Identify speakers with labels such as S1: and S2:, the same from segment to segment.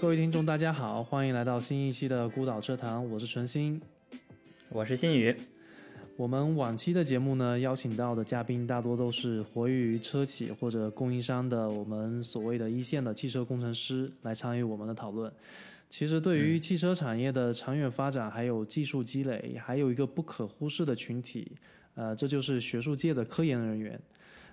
S1: 各位听众，大家好，欢迎来到新一期的孤岛车堂，我是纯心，
S2: 我是新宇。
S1: 我们往期的节目呢，邀请到的嘉宾大多都是活跃于车企或者供应商的我们所谓的一线的汽车工程师来参与我们的讨论。其实，对于汽车产业的长远发展还有技术积累，还有一个不可忽视的群体，呃，这就是学术界的科研人员。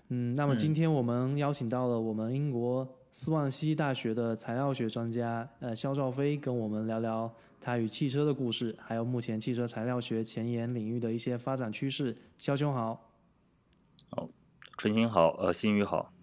S1: 嗯，那么今天我们邀请到了我们英国斯旺西大学的材料学专家，呃，肖兆飞，跟我们聊聊他与汽车的故事，还有目前汽车材料学前沿领域的一些发展趋势。肖兄好，
S3: 好，春心好，呃，新宇好，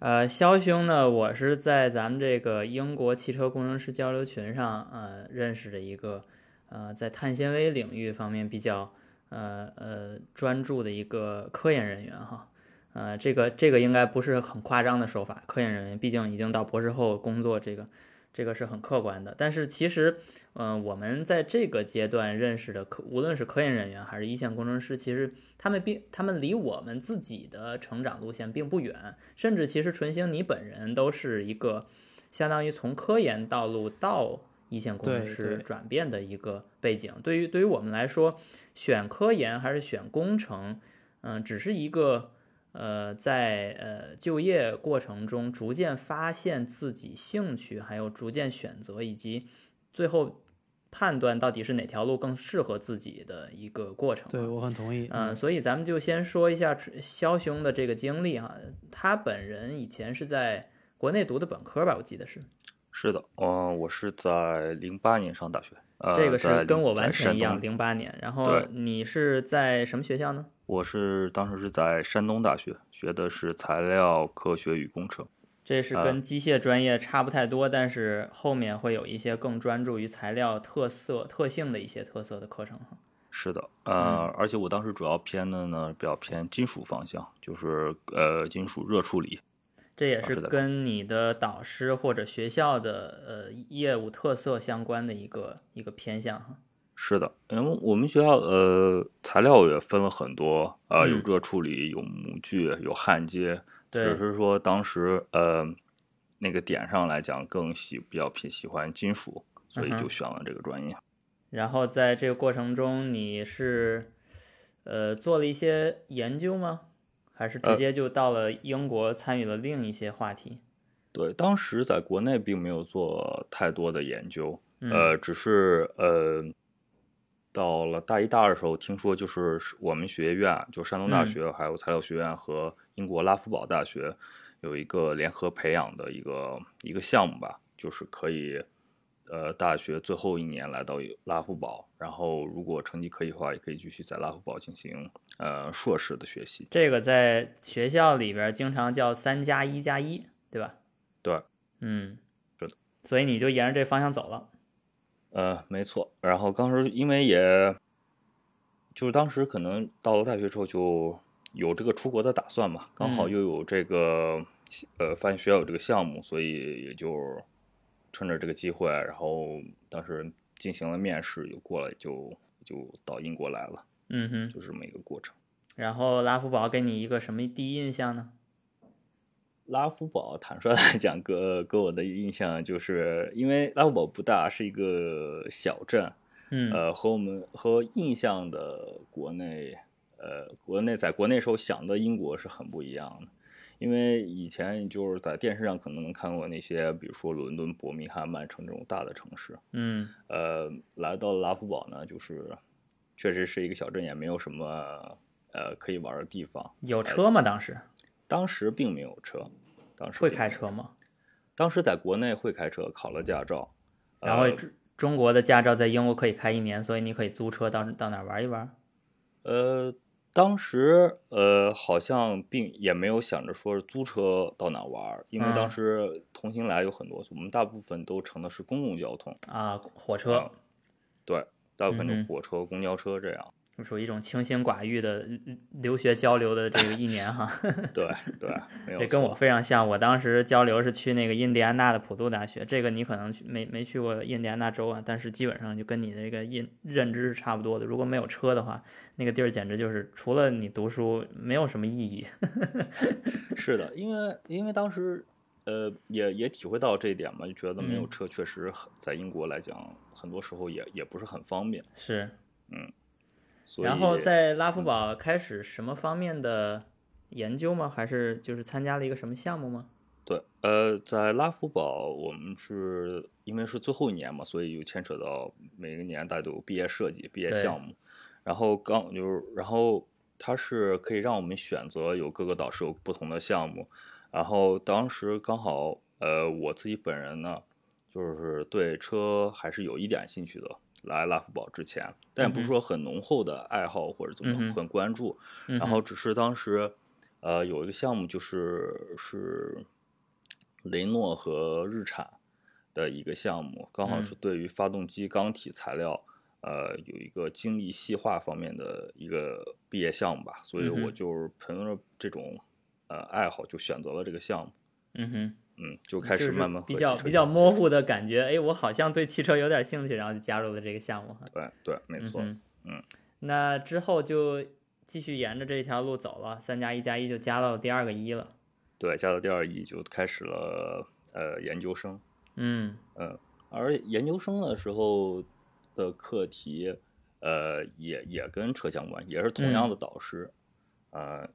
S2: 呃，肖兄呢，我是在咱们这个英国汽车工程师交流群上，呃，认识的一个，呃，在碳纤维领域方面比较，呃呃，专注的一个科研人员哈。呃，这个这个应该不是很夸张的说法，科研人员毕竟已经到博士后工作，这个这个是很客观的。但是其实，嗯，我们在这个阶段认识的科，无论是科研人员还是一线工程师，其实他们并他们离我们自己的成长路线并不远，甚至其实纯星你本人都是一个相当于从科研道路到一线工程师转变的一个背景。对于对于我们来说，选科研还是选工程，嗯，只是一个。呃，在呃就业过程中，逐渐发现自己兴趣，还有逐渐选择，以及最后判断到底是哪条路更适合自己的一个过程。
S1: 对我很同意。
S2: 嗯，所以咱们就先说一下肖兄的这个经历哈。他本人以前是在国内读的本科吧？我记得是。
S3: 是的，嗯，我是在零八年上大学。
S2: 这个是跟我完全一样，零八年。然后你是在什么学校呢？
S3: 我是当时是在山东大学学的是材料科学与工程，
S2: 这是跟机械专业差不太多，但是后面会有一些更专注于材料特色特性的一些特色的课程哈。
S3: 是的，呃，而且我当时主要偏的呢比较偏金属方向，就是呃金属热处理。
S2: 这也是跟你的导师或者学校的呃业务特色相关的一个一个偏向哈。
S3: 是的，因为我们学校呃材料也分了很多啊，有热处理，有模具，有焊接。只是说当时呃那个点上来讲更喜比较偏喜欢金属，所以就选了这个专业。
S2: 然后在这个过程中，你是呃做了一些研究吗？还是直接就到了英国参与了另一些话题？
S3: 对，当时在国内并没有做太多的研究，呃，只是呃。到了大一、大二的时候，听说就是我们学院，就山东大学，还有材料学院和英国拉夫堡大学有一个联合培养的一个一个项目吧，就是可以，呃，大学最后一年来到拉夫堡，然后如果成绩可以的话，也可以继续在拉夫堡进行呃硕士的学习。
S2: 这个在学校里边经常叫“三加一加一”，对吧？
S3: 对，
S2: 嗯，
S3: 是的。
S2: 所以你就沿着这方向走了。
S3: 呃，没错。然后当时因为也，就是当时可能到了大学之后就有这个出国的打算嘛，刚好又有这个呃发现学校有这个项目，所以也就趁着这个机会，然后当时进行了面试，又过来，就就到英国来了。
S2: 嗯哼，
S3: 就这么一个过程。
S2: 然后拉夫堡给你一个什么第一印象呢？
S3: 拉夫堡，坦率来讲，给给我的印象就是，因为拉夫堡不大，是一个小镇，
S2: 嗯，
S3: 呃，和我们和印象的国内，呃，国内在国内时候想的英国是很不一样的，因为以前就是在电视上可能能看过那些，比如说伦敦、伯明翰、曼城这种大的城市，
S2: 嗯，
S3: 呃，来到拉夫堡呢，就是确实是一个小镇，也没有什么呃可以玩的地方。
S2: 有车吗？当时？
S3: 当时并没有车，当时
S2: 会开车吗？
S3: 当时在国内会开车，考了驾照。
S2: 然后中中国的驾照在英国可以开一年，所以你可以租车到到哪玩一玩。
S3: 呃，当时呃好像并也没有想着说租车到哪玩，因为当时同行来有很多，我们大部分都乘的是公共交通
S2: 啊，火车。
S3: 对，大部分都火车、公交车这样。
S2: 属于一种清心寡欲的留学交流的这个一年哈，
S3: 对 对，
S2: 这跟我非常像。我当时交流是去那个印第安纳的普渡大学，这个你可能去没没去过印第安纳州啊，但是基本上就跟你的这个印认知是差不多的。如果没有车的话，那个地儿简直就是除了你读书没有什么意义。
S3: 是的，因为因为当时。呃也也体会到这一点嘛，就觉得没有
S2: 嗯
S3: 车确实很在英国来讲，很多时候也也不是很方便。
S2: 是。
S3: 所以
S2: 然后在拉夫堡开始什么方面的研究吗？还是就是参加了一个什么项目吗？
S3: 对，呃，在拉夫堡，我们是因为是最后一年嘛，所以就牵扯到每个年大家都有毕业设计、毕业项目。然后刚就是，然后它是可以让我们选择，有各个导师有不同的项目。然后当时刚好，呃，我自己本人呢，就是对车还是有一点兴趣的。来拉夫堡之前，但也不是说很浓厚的爱好或者怎么很关注。
S2: 嗯
S3: 然后只是当时，呃，有一个项目就是是雷诺和日产的一个项目，刚好是对于发动机钢体材料，呃，有一个精密细化方面的一个毕业项目吧，所以我就是凭着这种呃爱好就选择了这个项目，
S2: 嗯哼，
S3: 嗯，就开始慢慢
S2: 比较比较，模糊的感觉，哎，我好像对汽车有点兴趣，然后就加入了这个项目。
S3: 对对，没错，
S2: 嗯
S3: 嗯，
S2: 那之后就继续沿着这条路走了，三加一加一就加到了第二个一了。
S3: 对，加到第二一就开始了呃研究生。
S2: 嗯
S3: 而研究生的时候的课题，呃，也也跟车相关，也是同样的导师，呃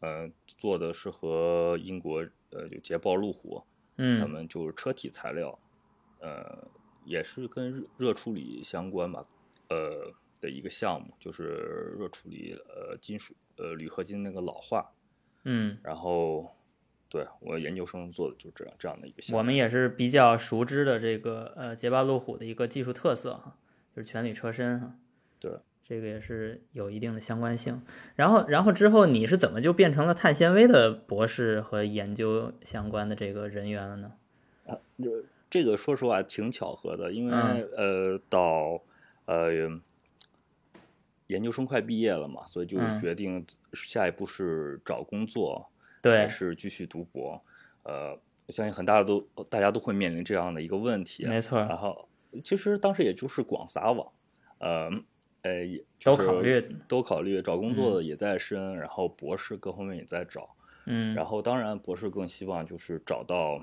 S3: 呃，做的是和英国呃就捷豹、路虎，他
S2: 嗯
S3: 们就是车体材料，呃，也是跟热热处理相关吧，呃的一个项目，就是热处理呃金属呃铝合金那个老化，
S2: 嗯，
S3: 然后对我研究生做的就这样这样的一个项目，
S2: 我们也是比较熟知的这个呃捷豹路虎的一个技术特色哈，就是全铝车身哈。
S3: 对，
S2: 这个也是有一定的相关性。然后，然后之后你是怎么就变成了碳纤维的博士和研究相关的这个人员了呢？
S3: 啊这个说实话挺巧合的，因为、
S2: 嗯
S3: 呃到呃研究生快毕业了嘛，所以就
S2: 嗯
S3: 决定下一步是找工作还，是继续读博。呃，我相信很大都大家都会面临这样的一个问题。
S2: 没错，
S3: 然后其实当时也就是广撒网，呃呃也
S2: 都考虑，
S3: 都考虑，找工作的也在申，然后博士各方面也在找。
S2: 嗯，
S3: 然后当然博士更希望就是找到，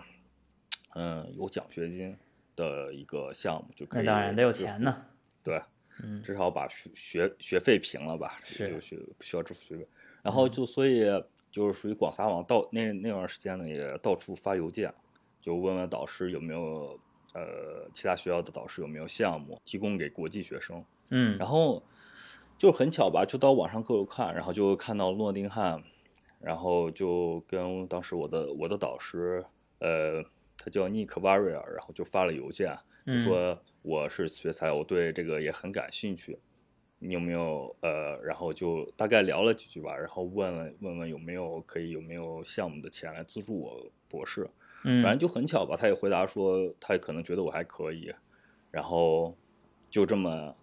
S3: 嗯，有奖学金的一个项目，就可以
S2: 那当然得有钱呢。
S3: 对，
S2: 嗯
S3: 至少把学学学费平了吧，
S2: 是
S3: 就学不需要支付学费。然后就所以就是属于广撒网，到那那段时间呢也到处发邮件，就问问导师有没有呃其他学校的导师有没有项目提供给国际学生。
S2: 嗯。
S3: 然后就很巧吧，就到网上各有看，然后就看到诺丁汉，然后就跟当时我的我的导师，呃，他叫 Nick Warrior，然后就发了邮件，说我是学材，我对这个也很感兴趣，你有没有呃，然后就大概聊了几句吧，然后问问问问有没有可以有没有项目的钱来资助我博士，
S2: 嗯，
S3: 反正就很巧吧，他也回答说他可能觉得我还可以，然后就这么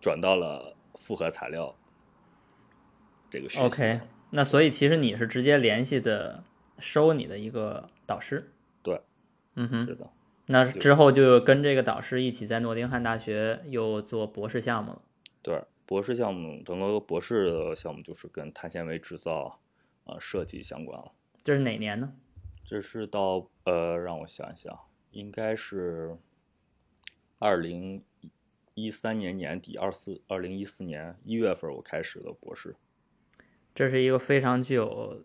S3: 转到了复合材料这个学习。
S2: OK，那所以其实你是直接联系的收你的一个导师。
S3: 对，
S2: 嗯哼，
S3: 是的，
S2: 那之后就跟这个导师一起在诺丁汉大学又做博士项目了。
S3: 对，博士项目整个博士的项目就是跟碳纤维制造、呃设计相关了。
S2: 这是哪年呢？
S3: 这是到呃，让我想一想，应该是二零一三年年底，二四二零一四年一月份我开始的博士。
S2: 这是一个非常具有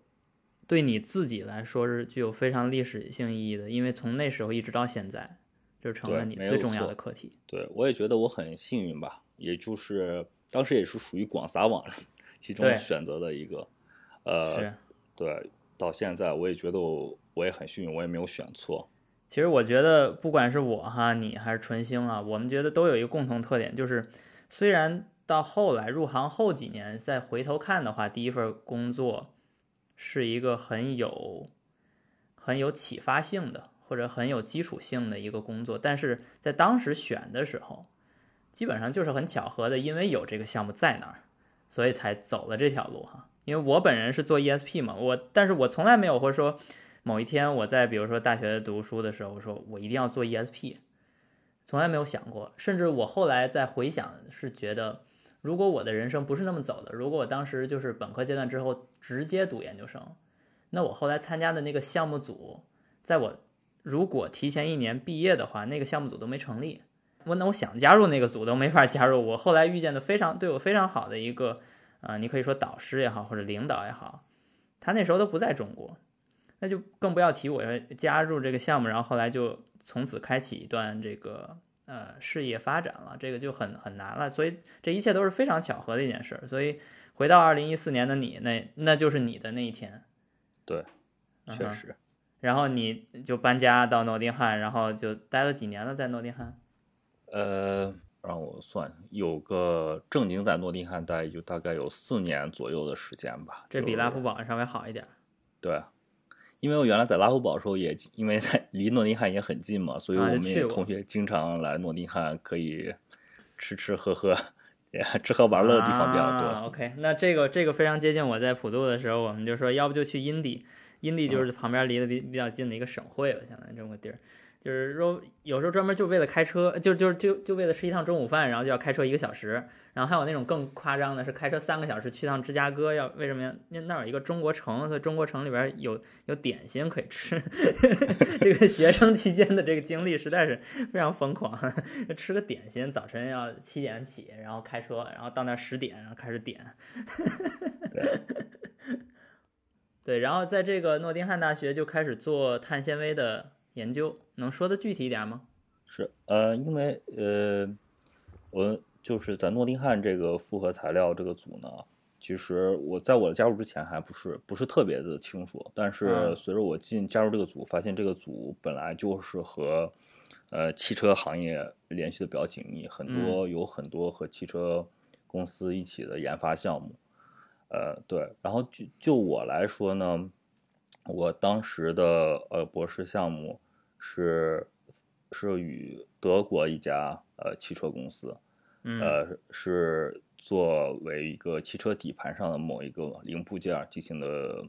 S2: 对你自己来说是具有非常历史性意义的，因为从那时候一直到现在，就成了你最重要的课题。
S3: 对我也觉得我很幸运吧，也就是当时也是属于广撒网其中选择的一个，呃，
S2: 是，
S3: 对，到现在我也觉得我我也很幸运，我也没有选错。
S2: 其实我觉得不管是我哈，你还是纯星啊，我们觉得都有一个共同特点，就是虽然到后来入行后几年再回头看的话，第一份工作是一个很有很有启发性的或者很有基础性的一个工作，但是在当时选的时候，基本上就是很巧合的，因为有这个项目在那儿，所以才走了这条路哈。因为我本人是做 ESP 嘛，我但是我从来没有或者说某一天我在比如说大学读书的时候，我说我一定要做 ESP，从来没有想过。甚至我后来再回想，是觉得如果我的人生不是那么走的，如果我当时就是本科阶段之后直接读研究生，那我后来参加的那个项目组，在我如果提前一年毕业的话，那个项目组都没成立。我那我想加入那个组都没法加入。我后来遇见的非常对我非常好的一个，呃，你可以说导师也好，或者领导也好，他那时候都不在中国，那就更不要提我要加入这个项目，然后后来就从此开启一段这个呃事业发展了，这个就很很难了。所以这一切都是非常巧合的一件事。所以回到二零一四年的你，那那就是你的那一天。
S3: 对，确实。
S2: 然后你就搬家到诺丁汉，然后就待了几年了，在诺丁汉。
S3: 呃，让我算，有个正经在诺丁汉待，就大概有四年左右的时间吧。
S2: 这比拉夫堡稍微好一点。
S3: 对，因为我原来在拉夫堡的时候，也因为在离诺丁汉也很近嘛，所以我们也同学经常来诺丁汉，可以吃吃喝喝，吃喝玩乐的地方比较多。
S2: OK，那这个这个非常接近我在普渡的时候，我们就说要不就去阴地，阴地就是旁边离得比比较近的一个省会吧，相当于这么个地儿。就是说，有时候专门就为了开车，就就就就为了吃一趟中午饭，然后就要开车一个小时。然后还有那种更夸张的，是开车三个小时去趟芝加哥，要为什么呀？那那有一个中国城，所以中国城里边有有点心可以吃。这个学生期间的这个经历实在是非常疯狂，吃个点心，早晨要七点起，然后开车，然后到那十点，然后开始点。对，然后在这个诺丁汉大学就开始做碳纤维的。研究能说的具体一点吗？
S3: 是，呃，因为呃，我就是在诺丁汉这个复合材料这个组呢，其实我在我加入之前还不是不是特别的清楚，但是随着我进加入这个组，发现这个组本来就是和呃汽车行业联系的比较紧密，很多有很多和汽车公司一起的研发项目，呃，对，然后就就我来说呢。我当时的呃博士项目是是与德国一家呃汽车公司，呃是作为一个汽车底盘上的某一个零部件进行的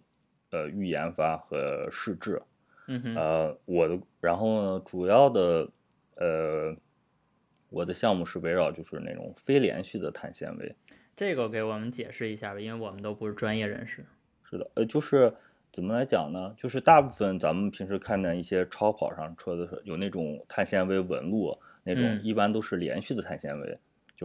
S3: 呃预研发和试制，呃我的然后呢主要的呃我的项目是围绕就是那种非连续的碳纤维，
S2: 这个给我们解释一下吧，因为我们都不是专业人士。
S3: 是的，呃就是。怎么来讲呢？就是大部分咱们平时看见一些超跑上车的时候有那种碳纤维纹路，那种一般都是连续的碳纤维，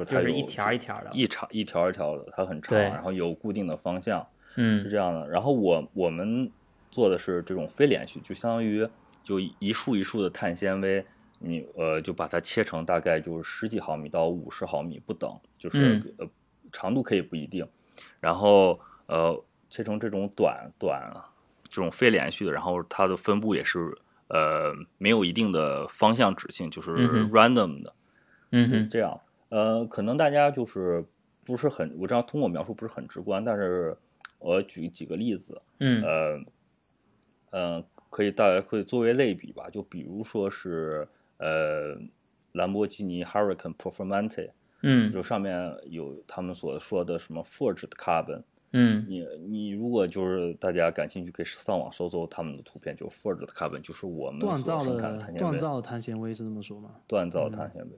S3: 就是它
S2: 是一条一条的，
S3: 一长一条一条的，它很长，然后有固定的方向，
S2: 嗯，
S3: 是这样的。然后我我们做的是这种非连续，就相当于就一束一束的碳纤维，你呃就把它切成大概就是十几毫米到五十毫米不等，就是呃长度可以不一定，然后呃切成这种短短。这种非连续的，然后它的分布也是呃没有一定的方向指性，就是 random 的，
S2: 嗯，
S3: 这样，呃，可能大家就是不是很，我这样通过描述不是很直观，但是我举几个例子，
S2: 嗯，
S3: 呃，呃，可以大家可以作为类比吧，就比如说是呃兰博基尼 Hurricane Performante，
S2: 嗯，
S3: 就上面有他们所说的什么 forged carbon。
S2: 嗯，
S3: 你你如果就是大家感兴趣，可以上网搜搜他们的图片，就 forged carbon，就是我们
S1: 锻造
S3: 的
S1: 锻造的碳纤维是这么说吗？
S3: 锻造碳纤维，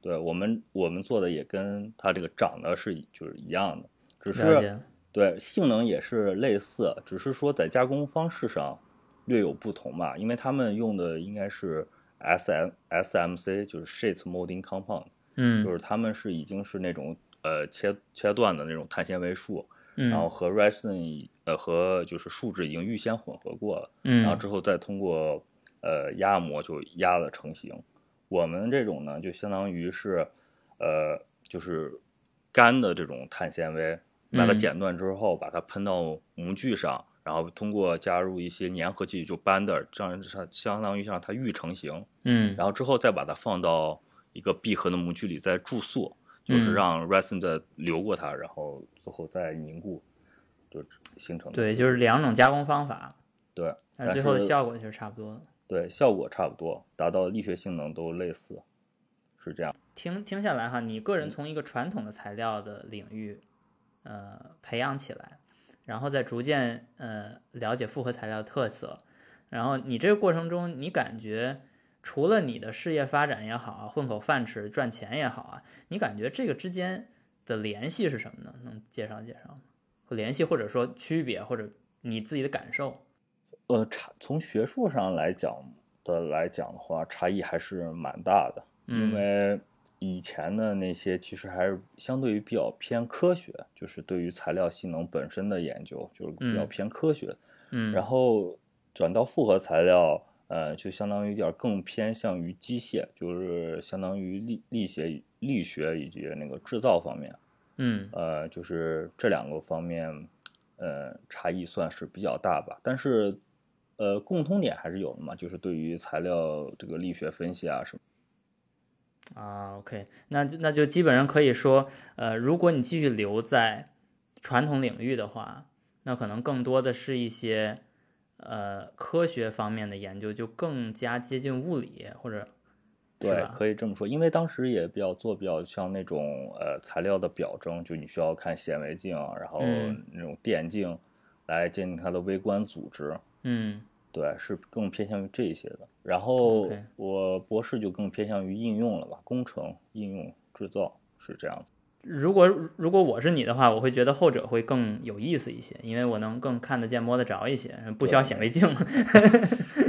S3: 对我们我们做的也跟它这个长得是就是一样的，只是对性能也是类似，只是说在加工方式上略有不同嘛，因为他们用的应该是 S M S M C，就是 sheet molding compound，
S2: 嗯，
S3: 就是他们是已经是那种呃切切断的那种碳纤维束。
S2: 然
S3: 后和 resin 呃和就是树脂已经预先混合过了，
S2: 嗯，
S3: 然后之后再通过呃压模就压了成型。我们这种呢就相当于是呃就是干的这种碳纤维，把它剪断之后，把它喷到模具上，然后通过加入一些粘合剂就 binder，这样它相当于让它预成型，
S2: 嗯，
S3: 然后之后再把它放到一个闭合的模具里再注塑。就是让 resin 再流过它，然后最后再凝固，就形成。
S2: 对，就是两种加工方法。
S3: 对，
S2: 但最后的效果其实差不多。
S3: 对，效果差不多，达到力学性能都类似，是这样。
S2: 听听下来哈，你个人从一个传统的材料的领域，呃，培养起来，然后再逐渐呃了解复合材料特色，然后你这个过程中，你感觉？除了你的事业发展也好啊，混口饭吃赚钱也好啊，你感觉这个之间的联系是什么呢？能介绍介绍吗？联系或者说区别或者你自己的感受？
S3: 呃，差从学术上来讲，的来讲的话，差异还是蛮大的，因为以前的那些其实还是相对于比较偏科学，就是对于材料性能本身的研究，就是比较偏科学。
S2: 嗯，
S3: 然后转到复合材料，呃，就相当于点更偏向于机械，就是相当于力力学、力学以及那个制造方面。
S2: 嗯，
S3: 呃，就是这两个方面，呃，差异算是比较大吧。但是，呃，共通点还是有的嘛，就是对于材料这个力学分析啊什么。
S2: 啊，OK，那那就基本上可以说，呃，如果你继续留在传统领域的话，那可能更多的是一些呃科学方面的研究，就更加接近物理或者
S3: 对，可以这么说。因为当时也比较做比较像那种呃材料的表征，就你需要看显微镜，然后那种电镜来鉴定它的微观组织。
S2: 嗯，
S3: 对，是更偏向于这些的。然后我博士就更偏向于应用了吧，工程、应用、制造是这样子。
S2: 如果如果我是你的话，我会觉得后者会更有意思一些，因为我能更看得见、摸得着一些，不需要显微镜。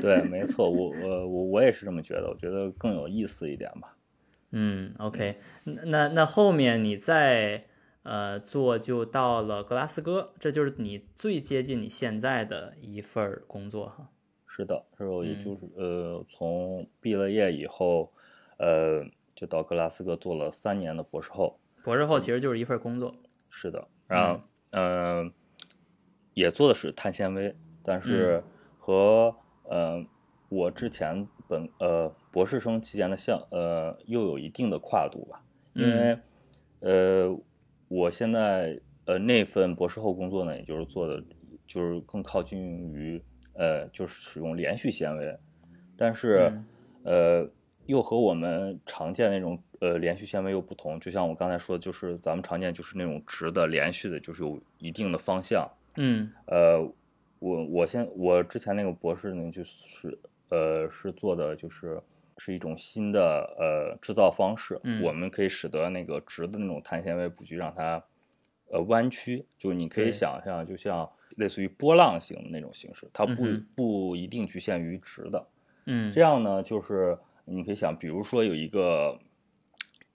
S3: 对，没错，我我我我也是这么觉得，我觉得更有意思一点吧。
S2: 嗯，OK，那那后面你再呃做就到了格拉斯哥，这就是你最接近你现在的一份工作哈。
S3: 是的，是我也就是呃从毕了业以后，呃就到格拉斯哥做了三年的博士后。
S2: 博士后其实就是一份工作，
S3: 是的，然后嗯，也做的是碳纤维，但是和呃我之前本呃博士生期间的项呃又有一定的跨度吧，因为呃我现在呃那份博士后工作呢，也就是做的就是更靠近于呃就是使用连续纤维，但是呃又和我们常见那种。呃，连续纤维又不同，就像我刚才说的，就是咱们常见就是那种直的、连续的，就是有一定的方向。
S2: 嗯，
S3: 呃，我我现我之前那个博士呢，就是呃是做的就是是一种新的呃制造方式，我们可以使得那个直的那种碳纤维布局让它呃弯曲，就你可以想象，就像类似于波浪形的那种形式，它不不一定局限于直的。
S2: 嗯，
S3: 这样呢，就是你可以想，比如说有一个。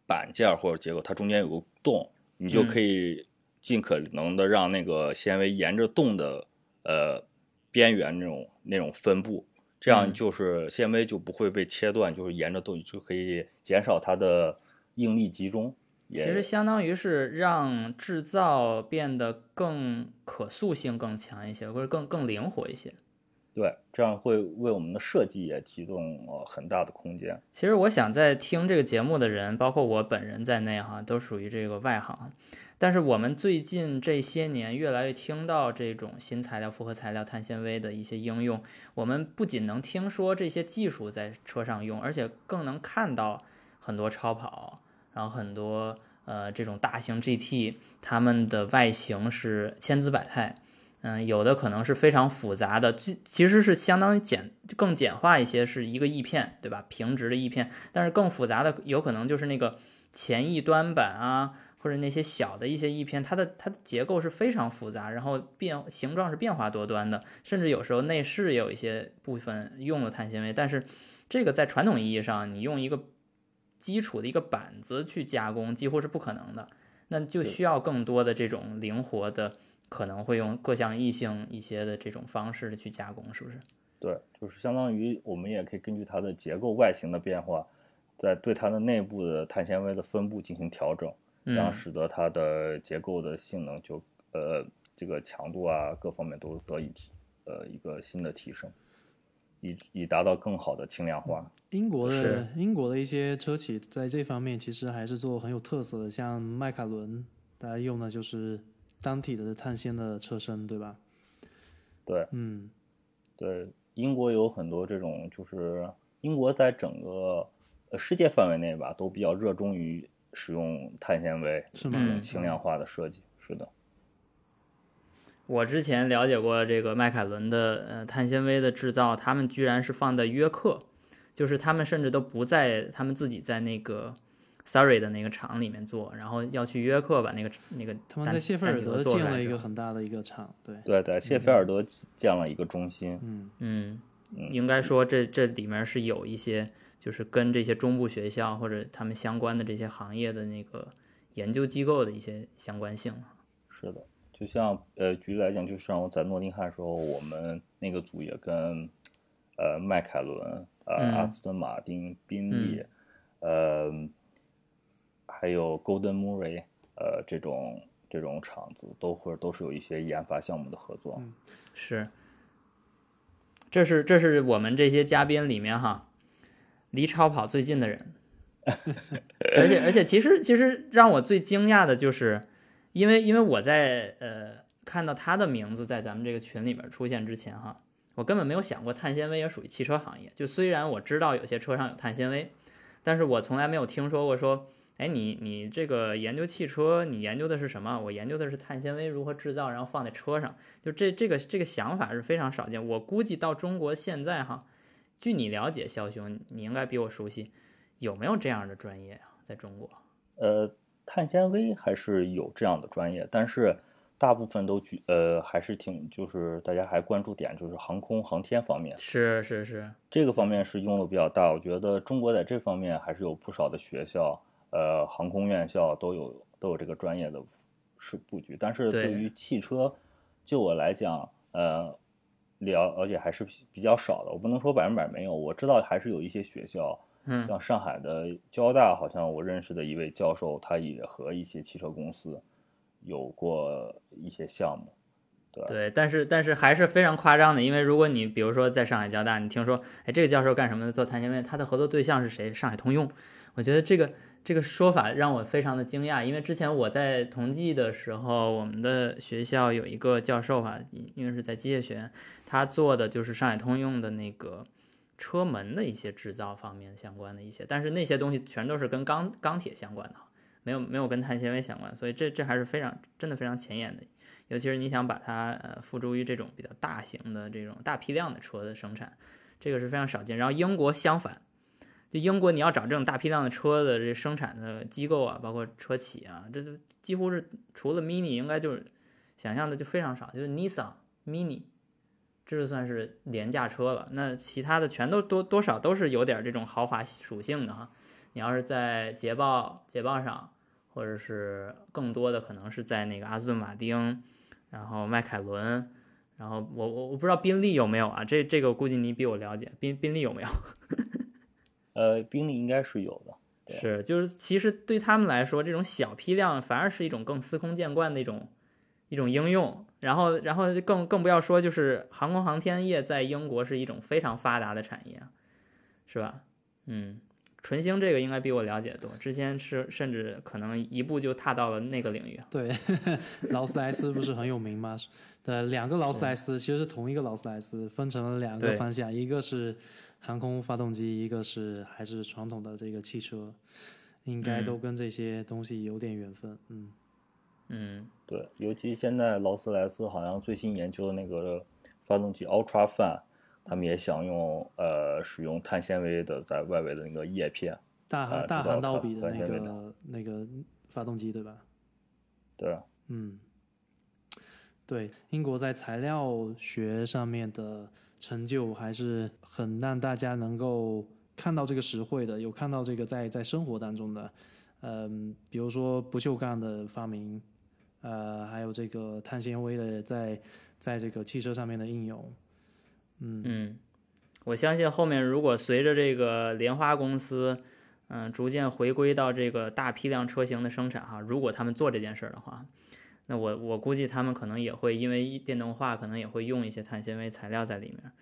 S3: 板件或者结构，它中间有个洞，你就可以尽可能的让那个纤维沿着洞的呃边缘那种那种分布，这样就是纤维就不会被切断，就是沿着洞就可以减少它的应力集中。
S2: 其实相当于是让制造变得更可塑性更强一些，或者更更灵活一些。
S3: 对，这样会为我们的设计也提供呃很大的空间。
S2: 其实我想在听这个节目的人，包括我本人在内哈，都属于这个外行。但是我们最近这些年越来越听到这种新材料、复合材料、碳纤维的一些应用。我们不仅能听说这些技术在车上用，而且更能看到很多超跑，然后很多呃这种大型 GT，它们的外形是千姿百态。嗯，有的可能是非常复杂的，其其实是相当于简更简化一些，是一个翼片，对吧？平直的翼片，但是更复杂的有可能就是那个前翼端板啊，或者那些小的一些翼片，它的它的结构是非常复杂，然后变形状是变化多端的，甚至有时候内饰也有一些部分用了碳纤维，但是这个在传统意义上，你用一个基础的一个板子去加工几乎是不可能的，那就需要更多的这种灵活的。可能会用各项异性一些的这种方式去加工，是不是？
S3: 对，就是相当于我们也可以根据它的结构外形的变化，在对它的内部的碳纤维的分布进行调整，然后使得它的结构的性能就呃这个强度啊各方面都得以提呃一个新的提升，以以达到更好的轻量化。
S1: 英国的英国的一些车企在这方面其实还是做很有特色的，像迈凯伦，大家用的就是。单体的碳纤的车身，对吧？
S3: 对，
S1: 嗯，
S3: 对，英国有很多这种，就是英国在整个呃世界范围内吧，都比较热衷于使用碳纤维，
S1: 是吗？
S3: 轻量化的设计，是的。
S2: 我之前了解过这个迈凯伦的呃碳纤维的制造，他们居然是放在约克，就是他们甚至都不在他们自己在那个。Surrey 的那个厂里面做，然后要去约克把那个那个
S1: 他们在谢菲尔德建了一个很大的一个厂，对
S3: 对，对谢菲尔德建了一个中心。
S1: 嗯
S2: 嗯，应该说这这里面是有一些就是跟这些中部学校或者他们相关的这些行业的那个研究机构的一些相关性。
S3: 是的，就像呃，举例来讲，就像我在诺丁汉时候，我们那个组也跟呃迈凯伦、呃阿斯顿马丁、宾利，呃还有 Golden Murray，呃这种这种厂子都会都是有一些研发项目的合作。
S2: 是，这是这是我们这些嘉宾里面哈，离超跑最近的人，而且而且其实其实让我最惊讶的就是。因为因为我在呃看到他的名字在咱们这个群里面出现之前哈，我根本没有想过碳纤维也属于汽车行业。就虽然我知道有些车上有碳纤维，但是我从来没有听说过说，哎，你你这个研究汽车，你研究的是什么？我研究的是碳纤维如何制造，然后放在车上。就这这个这个想法是非常少见。我估计到中国现在哈，据你了解，肖兄，你应该比我熟悉，有没有这样的专业啊？在中国？
S3: 呃。碳纤维还是有这样的专业，但是大部分都举呃还是挺就是大家还关注点就是航空航天方面，
S2: 是是是，
S3: 这个方面是用的比较大。我觉得中国在这方面还是有不少的学校，呃，航空院校都有都有这个专业的是布局。但是对于汽车，就我来讲，呃，了而且还是比较少的。我不能说百分百没有，我知道还是有一些学校。
S2: 嗯，
S3: 像上海的交大，好像我认识的一位教授，他也和一些汽车公司有过一些项目，对
S2: 对，但是但是还是非常夸张的，因为如果你比如说在上海交大，你听说，哎，这个教授干什么的？做碳纤维，他的合作对象是谁？上海通用。我觉得这个这个说法让我非常的惊讶，因为之前我在同济的时候，我们的学校有一个教授哈，因为是在机械学院，他做的就是上海通用的那个。车门的一些制造方面相关的一些，但是那些东西全都是跟钢钢铁相关的，没有没有跟碳纤维相关，所以这这还是非常真的非常前沿的，尤其是你想把它呃付诸于这种比较大型的这种大批量的车的生产，这个是非常少见。然后英国相反，就英国你要找这种大批量的车的这生产的机构啊，包括车企啊，这都几乎是除了 Mini 应该就是想象的就非常少，就是 Nissan Mini。这就算是廉价车了，那其他的全都多多少都是有点这种豪华属性的哈。你要是在捷豹、捷豹上，或者是更多的可能是在那个阿斯顿马丁，然后迈凯伦，然后我我我不知道宾利有没有啊？这这个估计你比我了解，宾宾利有没有？
S3: 呃，兵力应该是有的。
S2: 是，就是其实对他们来说，这种小批量反而是一种更司空见惯的一种。一种应用，然后，然后更更不要说，就是航空航天业在英国是一种非常发达的产业，是吧？嗯，纯星这个应该比我了解多，之前是甚至可能一步就踏到了那个领域。
S1: 对，劳斯莱斯不是很有名吗？的两个劳斯莱斯其实是同一个劳斯莱斯，分成了两个方向，一个是航空发动机，一个是还是传统的这个汽车，应该都跟这些东西有点缘分，嗯。
S2: 嗯，
S3: 对，尤其现在劳斯莱斯好像最新研究的那个发动机 Ultra Fan，他们也想用呃使用碳纤维的在外围的那个叶片，
S1: 大大涵道比的那个那个发动机对吧？
S3: 对，
S1: 嗯，对，英国在材料学上面的成就还是很让大家能够看到这个实惠的，有看到这个在在生活当中的，嗯，比如说不锈钢的发明。呃，还有这个碳纤维的在在这个汽车上面的应用，嗯
S2: 嗯，我相信后面如果随着这个莲花公司，嗯，逐渐回归到这个大批量车型的生产哈，如果他们做这件事儿的话，那我我估计他们可能也会因为电动化，可能也会用一些碳纤维材料在里面，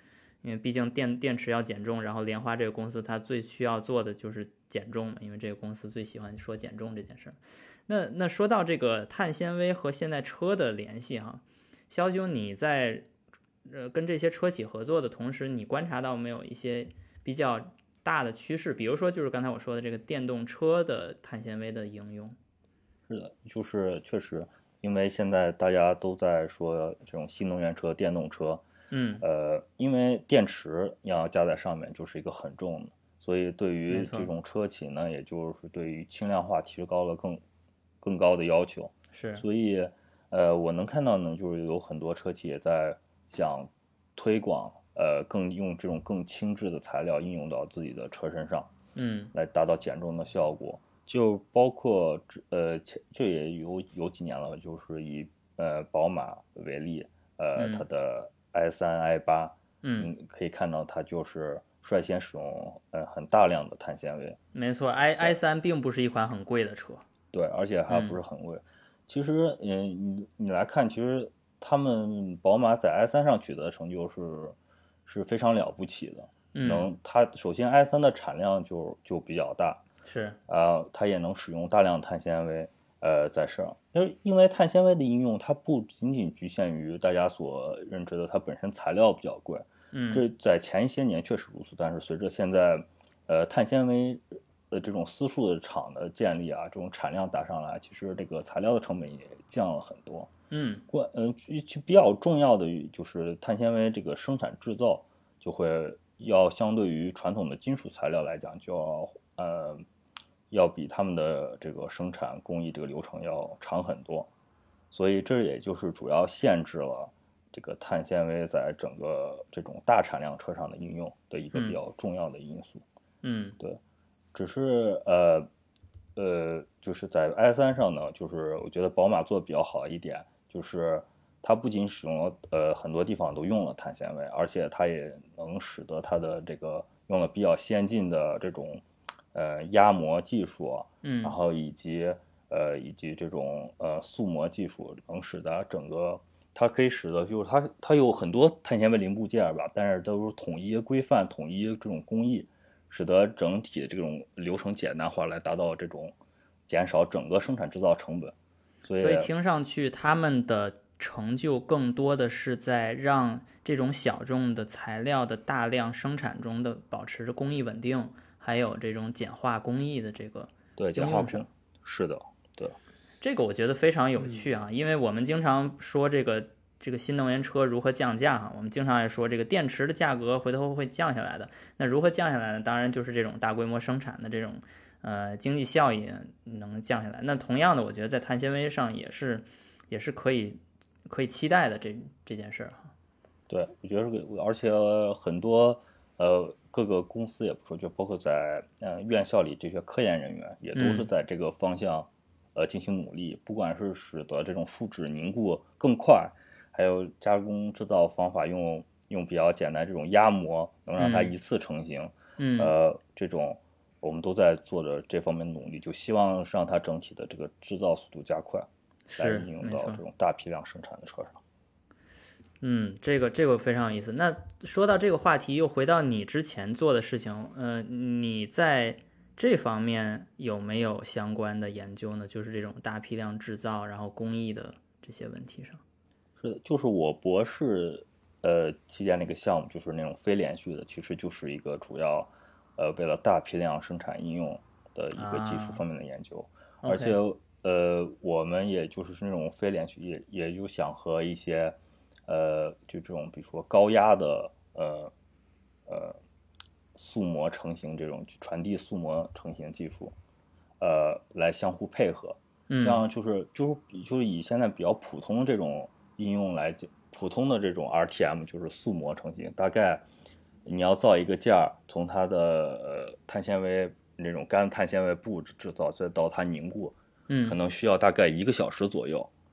S2: 因为毕竟电电池要减重，然后莲花这个公司它最需要做的就是减重嘛，因为这个公司最喜欢说减重这件事儿。那那说到这个碳纤维和现在车的联系哈，肖兄你在呃跟这些车企合作的同时，你观察到没有一些比较大的趋势？比如说就是刚才我说的这个电动车的碳纤维的应用。
S3: 是的，就是确实，因为现在大家都在说这种新能源车、电动车，
S2: 嗯，
S3: 呃，因为电池要加在上面就是一个很重的，所以对于这种车企呢，也就是对于轻量化提高了更。更高的要求
S2: 是，
S3: 所以，呃，我能看到呢，就是有很多车企也在想推广呃更用这种更轻质的材料应用到自己的车身上，
S2: 嗯
S3: 来达到减重的效果。就包括这呃前这也有有几年了，就是以呃宝马为例，呃
S2: 嗯
S3: 它的 i 三 i 八，
S2: 嗯，
S3: 嗯，可以看到它就是率先使用呃很大量的碳纤维，
S2: 没错，i i 三并不是一款很贵的车。
S3: 对，而且还
S2: 嗯
S3: 不是很贵。其实，嗯，你你来看，其实他们宝马在 i 三上取得的成就是是非常了不起的。
S2: 嗯，
S3: 能，它首先 i 三的产量就就比较大，
S2: 是，
S3: 啊，它也能使用大量碳纤维，呃，在上。因为因为碳纤维的应用，它不仅仅局限于大家所认知的它本身材料比较贵，
S2: 嗯
S3: 这在前一些年确实如此，但是随着现在，呃，碳纤维的这种私塾的厂的建立啊，这种产量打上来，其实这个材料的成本也降了很多。
S2: 嗯
S3: 关，嗯、其其比较重要的就是碳纤维这个生产制造就会要相对于传统的金属材料来讲，就要呃要比他们的这个生产工艺这个流程要长很多，所以这也就是主要限制了这个碳纤维在整个这种大产量车上的应用的一个比
S2: 嗯
S3: 较重要的因素。
S2: 嗯对
S3: 只是呃呃，就是在 i 三上呢，就是我觉得宝马做的比较好一点，就是它不仅使用了呃很多地方都用了碳纤维，而且它也能使得它的这个用了比较先进的这种呃压模技术，
S2: 嗯
S3: 然后以及呃以及这种呃塑模技术，能使得整个它可以使得就是它它有很多碳纤维零部件吧，但是都是统一规范、统一这种工艺，使得整体的这种流程简单化，来达到这种减少整个生产制造成本。所以，
S2: 所以听上去他们的成就更多的是在让这种小众的材料的大量生产中的保持着工艺稳定，还有这种简化工艺的这个
S3: 对简化工是的，对
S2: 这个我觉得非常有趣啊，因为我们经常说这个这个新能源车如何降价哈，我们经常也说这个电池的价格回头会降下来的。那如何降下来呢？当然就是这种大规模生产的这种呃经济效益能降下来。那同样的，我觉得在碳纤维上也是也是可以可以期待的这这件事儿哈。
S3: 对，我觉得这个，而且很多呃各个公司也不说，就包括在呃院校里这些科研人员，也都是
S2: 嗯。
S3: 在这个方向呃进行努力，不管是使得这种树脂凝固更快，还有加工制造方法用用比较简单这种压模，能让它
S2: 嗯。
S3: 一次成型，
S2: 嗯。
S3: 呃，这种我们都在做着这方面努力，就希望让它整体的这个制造速度加快，来
S2: 是
S3: 应用到这种大批量生产的车上。
S2: 嗯，这个这个非常有意思。那说到这个话题，又回到你之前做的事情，呃，你在这方面有没有相关的研究呢？就是这种大批量制造，然后工艺的这些问题上。
S3: 是的，就是我博士呃期间那个项目，就是那种非连续的，其实就是一个主要呃为了大批量生产应用的一个技术
S2: 啊
S3: 方面的研究，而且呃我们也就是那种非连续，也也就想和一些呃就这种比如说高压的呃呃塑模成型这种传递塑模成型技术，呃来相互配合。这
S2: 嗯
S3: 样就是就是就是以现在比较普通的这种应用来讲，普通的这种 RTM 就是塑模成型，大概你要造一个件儿，从它的呃碳纤维那种干碳纤维布制造，再到它凝固，嗯可
S2: 嗯
S3: 能需要大概一个小时左右。
S2: 嗯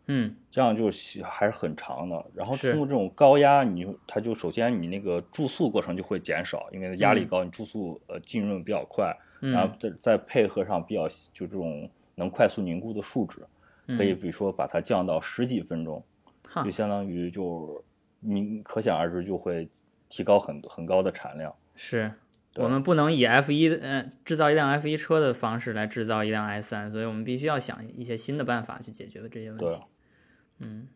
S3: 这样就是还是很长的，然后通过这种高压，你它就首先你那个注塑过程就会减少，因为压力
S2: 嗯。
S3: 高，你注塑呃浸润比较快，然后
S2: 嗯，
S3: 再再配合上比较就这种能快速凝固的树脂，可以
S2: 嗯
S3: 比如说把它降到十几分钟，
S2: 哈
S3: 就相当于就你可想而知就会提高很很高的产量。
S2: 是。
S3: 对。
S2: 我们不能以 F 一呃制造一辆 F 一车的方式来制造一辆 S 三，所以我们必须要想一些新的办法去解决这些问题。嗯，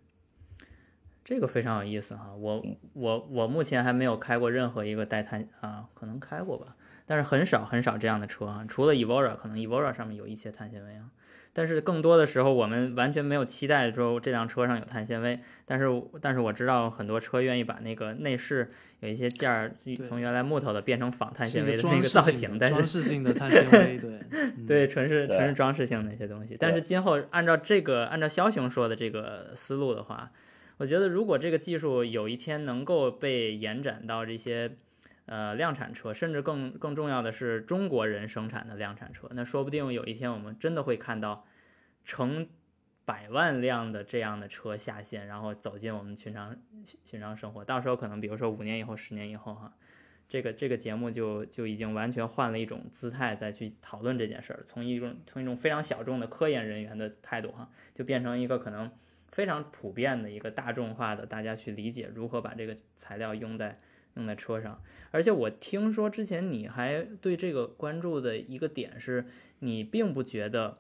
S2: 这个非常有意思哈，我我我目前还没有开过任何一个带碳啊，可能开过吧，但是很少很少这样的车啊，除了 Evora，可能 Evora 上面有一些碳纤维啊，但是更多的时候我们完全没有期待说这辆车上有碳纤维，但是但是我知道很多车愿意把那个内饰有一些件儿从原来木头的变成仿碳纤维的那个造型，但
S1: 是装
S2: 是
S1: 饰性的碳纤维，对 嗯。
S2: 对，纯是纯是装饰性的一些东西。但是今后按照这个按照枭雄说的这个思路的话，我觉得如果这个技术有一天能够被延展到这些呃量产车，甚至更更重要的是中国人生产的量产车，那说不定有一天我们真的会看到成百万辆的这样的车下线，然后走进我们寻常寻常生活。到时候可能比如说五年以后、十年以后哈。这个这个节目就就已经完全换了一种姿态再去讨论这件事儿，从一种从一种非常小众的科研人员的态度哈，就变成一个可能非常普遍的一个大众化的，大家去理解如何把这个材料用在用在车上。而且我听说之前你还对这个关注的一个点是，你并不觉得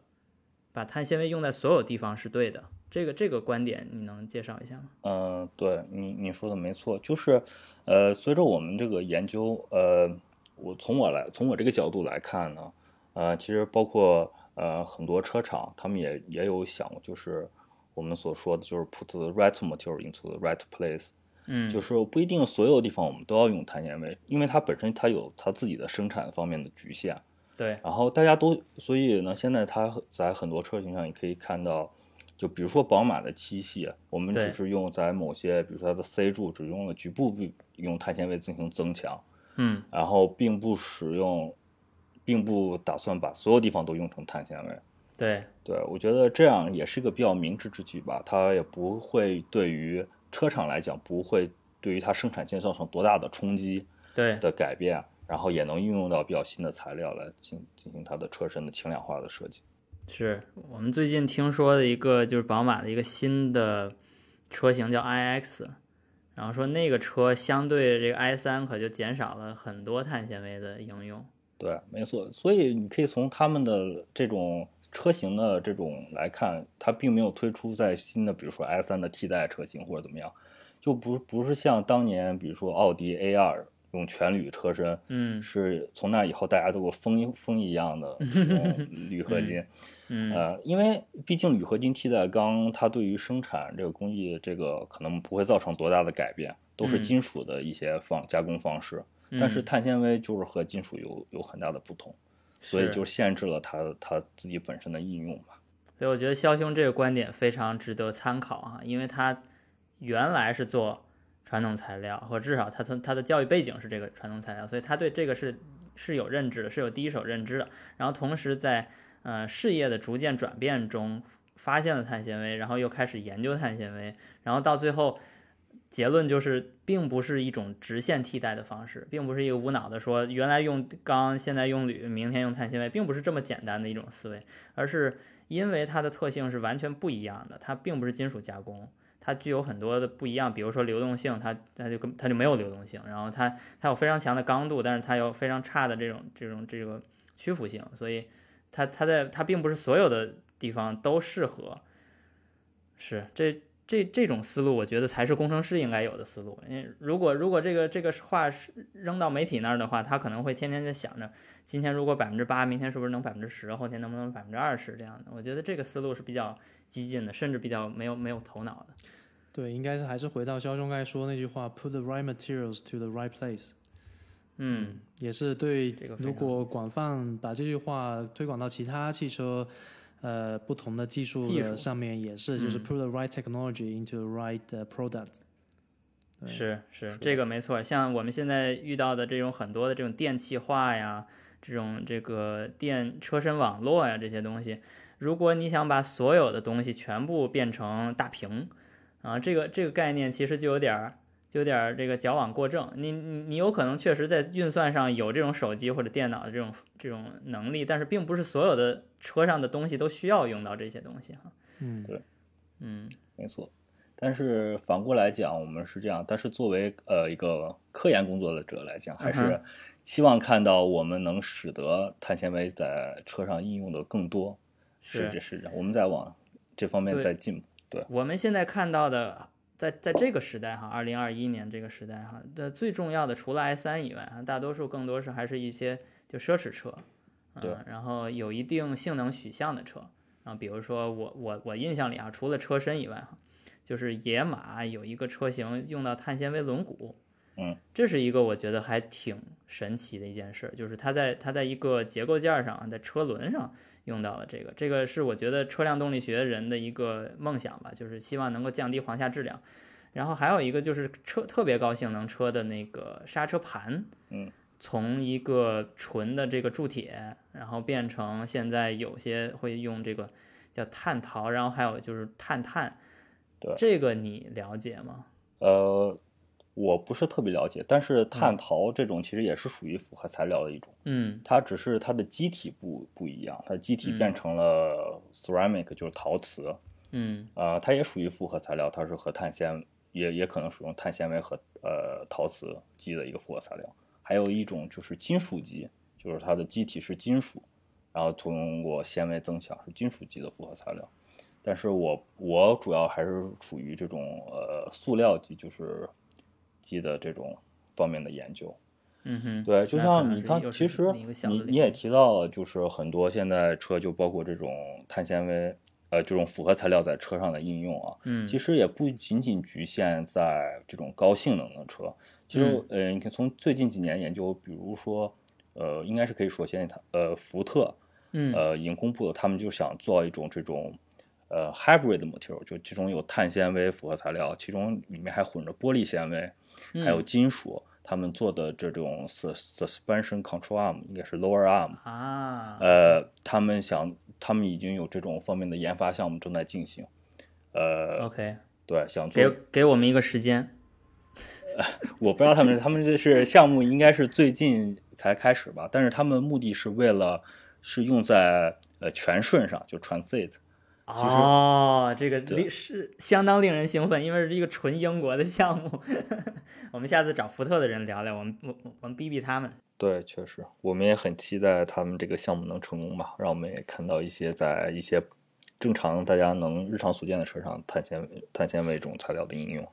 S2: 把碳纤维用在所有地方是对的。这个这个观点你能介绍一下吗？
S3: 嗯，对你你说的没错，就是，呃，随着我们这个研究，呃，我从我来从我这个角度来看呢，呃，其实包括呃很多车厂，他们也也有想，就是我们所说的就是 put the right material into the right place，
S2: 嗯，
S3: 就是不一定所有地方我们都要用碳纤维，因为它本身它有它自己的生产方面的局限，
S2: 对，
S3: 然后大家都，所以呢，现在它在很多车型上也可以看到。就比如说宝马的七系，我们只是用在某些，比如说它的 C 柱只用了局部用碳纤维进行增强，
S2: 嗯，
S3: 然后并不使用，并不打算把所有地方都用成碳纤维。
S2: 对，
S3: 对我觉得这样也是一个比较明智之举吧，它也不会对于车厂来讲不会对于它生产线造成多大的冲击，
S2: 对
S3: 的改变，然后也能运用到比较新的材料来进进行它的车身的轻量化的设计。
S2: 是我们最近听说的一个，就是宝马的一个新的车型叫 iX，然后说那个车相对这个 i 三可就减少了很多碳纤维的应用。
S3: 对，没错。所以你可以从他们的这种车型的这种来看，它并没有推出在新的，比如说 i 三的替代车型或者怎么样，就不不是像当年比如说奥迪 A 二。用全铝车身，
S2: 嗯，
S3: 是从那以后大家都有风风一样的 铝合金，
S2: 嗯，
S3: 呃，因为毕竟铝合金替代钢，它对于生产这个工艺，这个可能不会造成多大的改变，都是金属的一些方加工方式。但是碳纤维就是和金属有有很大的不同，所以就限制了它它自己本身的应用吧。
S2: 所以我觉得肖兄这个观点非常值得参考啊，因为他原来是做。传统材料，或至少他从他的教育背景是这个传统材料，所以他对这个是是有认知的，是有第一手认知的。然后同时在呃事业的逐渐转变中，发现了碳纤维，然后又开始研究碳纤维，然后到最后结论就是，并不是一种直线替代的方式，并不是一个无脑的说原来用钢，现在用铝，明天用碳纤维，并不是这么简单的一种思维，而是因为它的特性是完全不一样的，它并不是金属加工。它具有很多的不一样，比如说流动性，它它就跟它就没有流动性，然后它它有非常强的刚度，但是它有非常差的这种这种这个屈服性，所以它它在它并不是所有的地方都适合，是这这这种思路，我觉得才是工程师应该有的思路。因为如果如果这个这个话扔到媒体那儿的话，他可能会天天在想着，今天如果百分之八，明天是不是能百分之十，后天能不能百分之二十这样的。我觉得这个思路是比较激进的，甚至比较没有没有头脑的。
S1: 对，应该是还是回到肖兄刚才说那句话，put the right materials to the right place。
S2: 嗯，
S1: 也是对。如果广泛把这句话推广到其他汽车，呃，不同的技术的上面，也是就是 put the right technology into the right product。
S2: 是是，这个没错。像我们现在遇到的这种很多的这种电气化呀，这种这个电车身网络呀这些东西，如果你想把所有的东西全部变成大屏。啊，这个这个概念其实就有点儿，就有点儿这个矫枉过正。你你你有可能确实在运算上有这种手机或者电脑的这种这种能力，但是并不是所有的车上的东西都需要用到这些东西哈。
S1: 嗯，
S3: 对，
S2: 嗯，
S3: 没错。但是反过来讲，我们是这样，但是作为呃一个科研工作者来讲，还是希望看到我们能使得碳纤维在车上应用的更多，
S2: 是。
S3: 这是我们在往这方面在进步。对。
S2: 我们现在看到的，在在这个时代哈，二零二一年这个时代哈，的最重要的除了 i 三以外哈，大多数更多是还是一些就奢侈车，
S3: 对，
S2: 然后有一定性能取向的车啊，比如说我我我印象里啊，除了车身以外哈，就是野马有一个车型用到碳纤维轮毂，
S3: 嗯，
S2: 这是一个我觉得还挺神奇的一件事，就是它在它在一个结构件上，在车轮上用到了这个，这个是我觉得车辆动力学人的一个梦想吧，就是希望能够降低簧下质量。然后还有一个就是车特别高性能车的那个刹车盘，
S3: 嗯，
S2: 从一个纯的这个铸铁，然后变成现在有些会用这个叫碳陶，然后还有就是碳碳，
S3: 对，
S2: 这个你了解吗？
S3: 呃，我不是特别了解，但是碳陶这种其实也是属于复合材料的一种，
S2: 嗯。
S3: 它只是它的机体不不一样，它机体变成了 ceramic，就是陶瓷，
S2: 嗯。
S3: 呃，它也属于复合材料，它是和碳纤也也可能使用碳纤维和呃陶瓷基的一个复合材料。还有一种就是金属基，就是它的机体是金属，然后通过纤维增强是金属级的复合材料。但是我我主要还是处于这种呃塑料级，就是基的这种方面的研究。
S2: 嗯哼，
S3: 对，就像你看，其实你你也提到了，就是很多现在车就包括这种碳纤维，呃，这种复合材料在车上的应用啊，
S2: 嗯
S3: 其实也不仅仅局限在这种高性能的车。其实，呃，你看从最近几年研究，比如说，呃，应该是可以说现在它，呃，福特，
S2: 嗯。
S3: 呃，已经公布了，他们就想做一种这种，呃，hybrid material，就其中有碳纤维复合材料，其中里面还混着玻璃纤维，还有
S2: 嗯
S3: 金属，他们做的这种 sus suspension control arm 应该是 lower arm，
S2: 啊，
S3: 呃，他们想，他们已经有这种方面的研发项目正在进行，呃
S2: ，OK，
S3: 对，想
S2: 给
S3: 做，
S2: 给我们一个时间，
S3: 我不知道他们他们这是项目应该是最近才开始吧，但是他们目的是为了是用在呃全顺上，就 transit，
S2: 哦，这个令是相当令人兴奋，因为是一个纯英国的项目。我们下次找福特的人聊聊，我们我我我们逼逼他们。
S3: 对，确实，我们也很期待他们这个项目能成功吧，让我们也看到一些在一些正常大家能日常所见的车上碳纤维碳纤维这种材料的应用。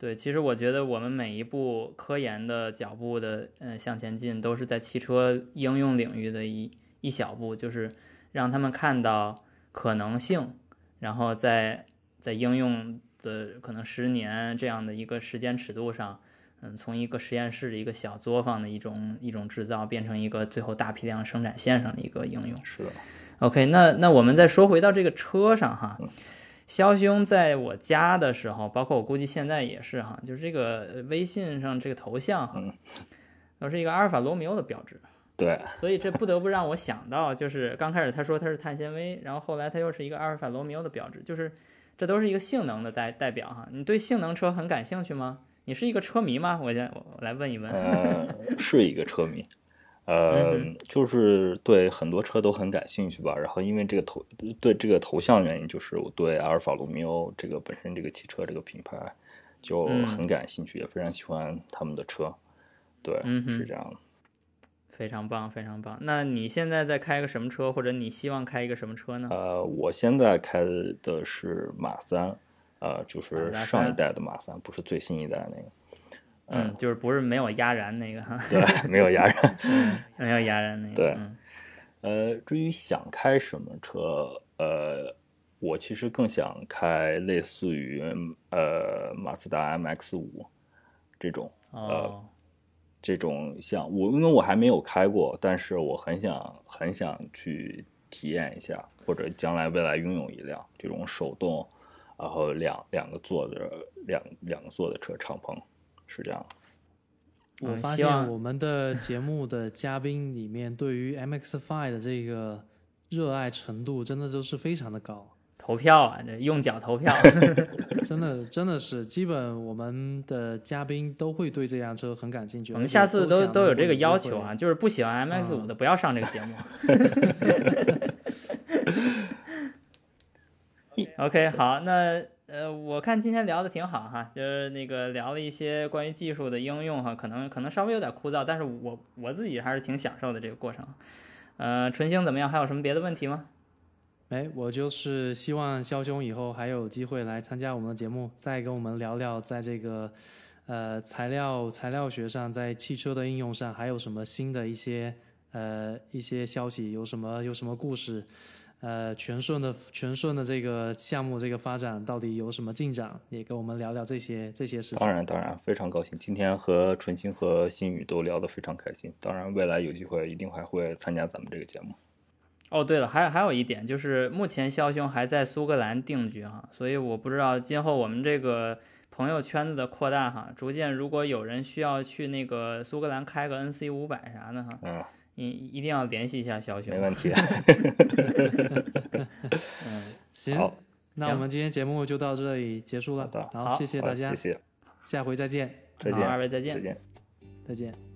S2: 对，其实我觉得我们每一步科研的脚步的嗯、呃向前进，都是在汽车应用领域的一一小步，就是让他们看到可能性，然后在在应用的可能十年这样的一个时间尺度上，嗯，从一个实验室的一个小作坊的一种一种制造，变成一个最后大批量生产线上的一个应用。
S3: 是的
S2: ，OK，那那我们再说回到这个车上哈，肖兄在我家的时候，包括我估计现在也是哈，就是这个呃微信上这个头像哈
S3: 嗯，
S2: 都是一个阿尔法罗密欧的标志，
S3: 对，
S2: 所以这不得不让我想到，就是刚开始他说它是碳纤维，然后后来它又是一个阿尔法罗密欧的标志，就是这都是一个性能的代代表哈。你对性能车很感兴趣吗？你是一个车迷吗？我先我我来问一问。
S3: 呃，是一个车迷，呃
S2: 嗯，
S3: 就是对很多车都很感兴趣吧。然后因为这个头对这个头像原因，就是我对阿尔法罗密欧这个本身这个汽车这个品牌就
S2: 嗯
S3: 很感兴趣，也非常喜欢他们的车。对，
S2: 嗯
S3: 是这样的。
S2: 非常棒，非常棒。那你现在在开个什么车，或者你希望开一个什么车呢？
S3: 呃，我现在开的是马三，呃，就是上一代的马三，不是最新一代那个。
S2: 嗯，就是不是没有压燃那个哈，
S3: 对，没有压燃。
S2: 没有压燃那个。
S3: 对。
S2: 嗯。
S3: 呃，至于想开什么车，呃，我其实更想开类似于呃马自达 MX 五这种
S2: 哦，
S3: 这种像我，因为我还没有开过，但是我很想很想去体验一下，或者将来未来拥有一辆这种手动，然后两两个座的两两个座的车敞篷，是这样
S1: 我发现我们的节目的嘉宾里面，对于 MX Five 的这个热爱程度，真的都是非常的高，
S2: 投票啊，这用脚投票。
S1: 真的真的是，基本我们的嘉宾都会对这辆车很感兴趣。
S2: 我们下次都
S1: 想
S2: 都有这个要求啊，。就是不喜欢 MX 五的不要上这个节目。OK，好，那呃，我看今天聊的挺好哈，就是那个聊了一些关于技术的应用哈，可能可能稍微有点枯燥，但是我我自己还是挺享受的这个过程。呃，纯星怎么样？还有什么别的问题吗？
S1: 哎，我就是希望肖兄以后还有机会来参加我们的节目，再跟我们聊聊在这个呃材料材料学上，在汽车的应用上还有什么新的一些呃一些消息，有什么有什么故事，呃全顺的全顺的这个项目这个发展到底有什么进展，也跟我们聊聊这些这些事情。
S3: 当然，当然非常高兴，今天和纯青和新宇都聊得非常开心。当然，未来有机会一定还会参加咱们这个节目。
S2: 哦，对了，还还有一点就是，目前肖兄还在苏格兰定居哈，所以我不知道今后我们这个朋友圈子的扩大哈，逐渐如果有人需要去那个苏格兰开个 NC 五百啥的哈，
S3: 嗯，
S2: 一一定要联系一下小熊。
S3: 没问题。
S1: 嗯，行，那我们今天节目就到这里结束了。好，谢谢大家，
S3: 谢谢，
S1: 下回再见。
S3: 再见，
S2: 二位再见，
S3: 再见，
S1: 再见。